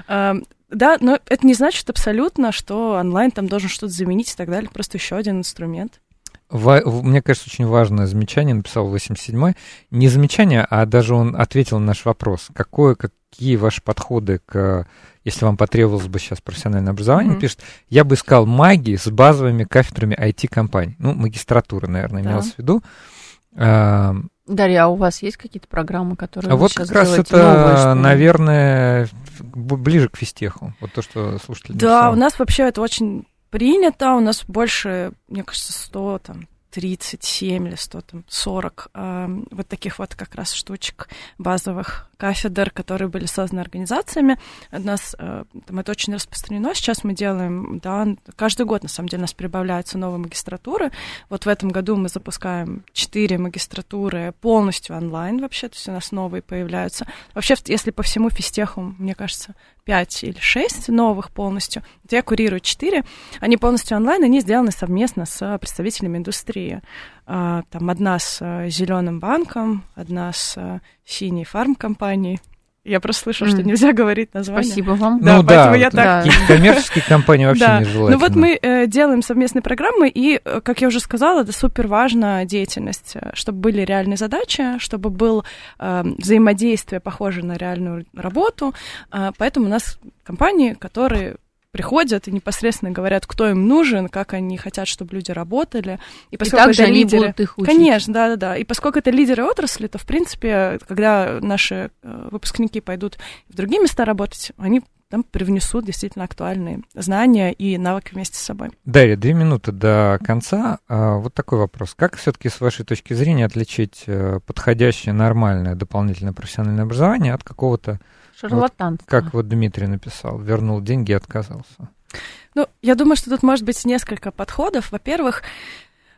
Да, но это не значит абсолютно, что онлайн там должен что-то заменить и так далее. Просто еще один инструмент. Мне кажется, очень важное замечание написал 87-й. Не замечание, а даже он ответил на наш вопрос. Какое, какие ваши подходы к, если вам потребовалось бы сейчас профессиональное образование, mm-hmm. пишет, я бы искал магии с базовыми кафедрами IT-компаний. Ну, магистратура, наверное, да. имелось в виду. Дарья, а у вас есть какие-то программы, которые а вы вот сейчас как раз это, новые, наверное, ближе к физтеху. Вот то, что слушатели Да, написал. у нас вообще это очень принято. У нас больше, мне кажется, 100 там 37 или 100, там, 40 э, вот таких вот как раз штучек базовых кафедр, которые были созданы организациями. У нас э, там, это очень распространено. Сейчас мы делаем, да, каждый год, на самом деле, у нас прибавляются новые магистратуры. Вот в этом году мы запускаем 4 магистратуры полностью онлайн вообще, то есть у нас новые появляются. Вообще, если по всему физтеху, мне кажется, 5 или 6 новых полностью. Я курирую 4. Они полностью онлайн, они сделаны совместно с представителями индустрии. А, там одна с э, зеленым банком, одна с э, синей фармкомпанией. Я просто слышала, mm. что нельзя говорить название. Спасибо вам. Да, ну поэтому да, я так... коммерческие компании вообще да. нежелательно. Ну вот мы э, делаем совместные программы, и, э, как я уже сказала, это супер важна деятельность, чтобы были реальные задачи, чтобы был э, взаимодействие похоже на реальную работу. Э, поэтому у нас компании, которые приходят и непосредственно говорят, кто им нужен, как они хотят, чтобы люди работали. И поскольку и это они лидеры... будут их учить. Конечно, да, да, да. И поскольку это лидеры отрасли, то, в принципе, когда наши э, выпускники пойдут в другие места работать, они там привнесут действительно актуальные знания и навыки вместе с собой. Дарья, две минуты до конца. А, вот такой вопрос. Как все-таки с вашей точки зрения отличить э, подходящее, нормальное дополнительное профессиональное образование от какого-то Шарлатанство. Вот, как вот Дмитрий написал, вернул деньги и отказался. Ну, я думаю, что тут может быть несколько подходов. Во-первых,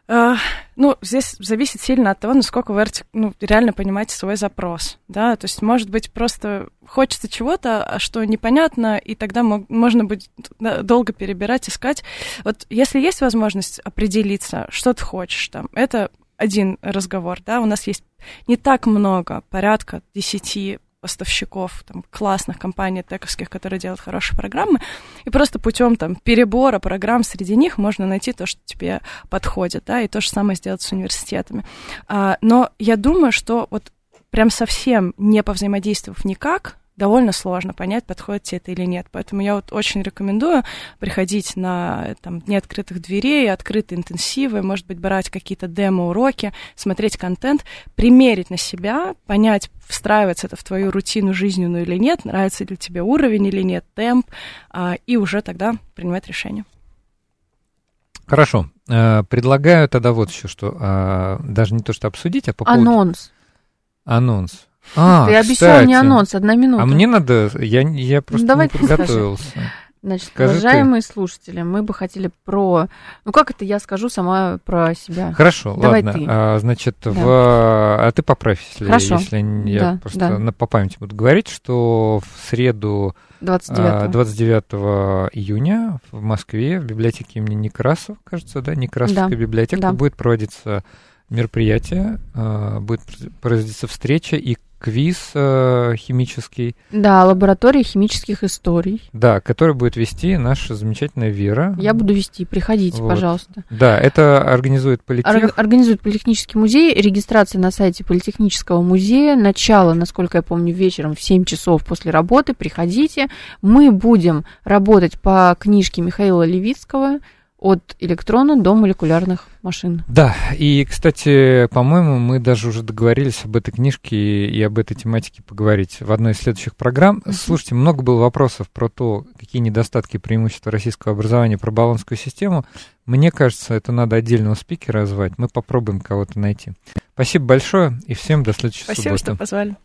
э, ну, здесь зависит сильно от того, насколько вы ну, реально понимаете свой запрос, да, то есть, может быть, просто хочется чего-то, а что непонятно, и тогда можно будет долго перебирать, искать. Вот если есть возможность определиться, что ты хочешь там, это один разговор, да, у нас есть не так много, порядка десяти поставщиков там, классных компаний тековских, которые делают хорошие программы, и просто путем там, перебора программ среди них можно найти то, что тебе подходит, да, и то же самое сделать с университетами. А, но я думаю, что вот прям совсем не повзаимодействовав никак, довольно сложно понять, подходит тебе это или нет. Поэтому я вот очень рекомендую приходить на там, дни открытых дверей, открытые интенсивы, может быть, брать какие-то демо-уроки, смотреть контент, примерить на себя, понять, встраивается это в твою рутину жизненную или нет, нравится ли тебе уровень или нет, темп, а, и уже тогда принимать решение. Хорошо. Э, предлагаю тогда вот еще что, а, даже не то, что обсудить, а по поводу... Анонс. А, Ты обещал мне анонс, одна минута. А мне надо, я, я просто Давай не подготовился. Скажи. Значит, Скажи уважаемые ты. слушатели, мы бы хотели про... Ну, как это я скажу сама про себя? Хорошо, Давай ладно. Ты. А, значит, да. в... А ты поправь, если, Хорошо. если я да, просто да. На, по памяти буду говорить, что в среду 29, 29 июня в Москве в библиотеке имени Некрасова, кажется, да, Некрасовская да. библиотека, да. будет проводиться мероприятие, а, будет производиться встреча, и квиз э, химический. Да, лаборатория химических историй. Да, который будет вести наша замечательная Вера. Я буду вести, приходите, вот. пожалуйста. Да, это организует Политех. Ор- организует Политехнический музей, регистрация на сайте Политехнического музея, начало, насколько я помню, вечером в 7 часов после работы, приходите. Мы будем работать по книжке Михаила Левицкого от электрона до молекулярных машин. Да, и, кстати, по-моему, мы даже уже договорились об этой книжке и об этой тематике поговорить в одной из следующих программ. Uh-huh. Слушайте, много было вопросов про то, какие недостатки и преимущества российского образования, про баллонскую систему. Мне кажется, это надо отдельного спикера звать. Мы попробуем кого-то найти. Спасибо большое и всем до Спасибо, субботы. Спасибо, что позвали.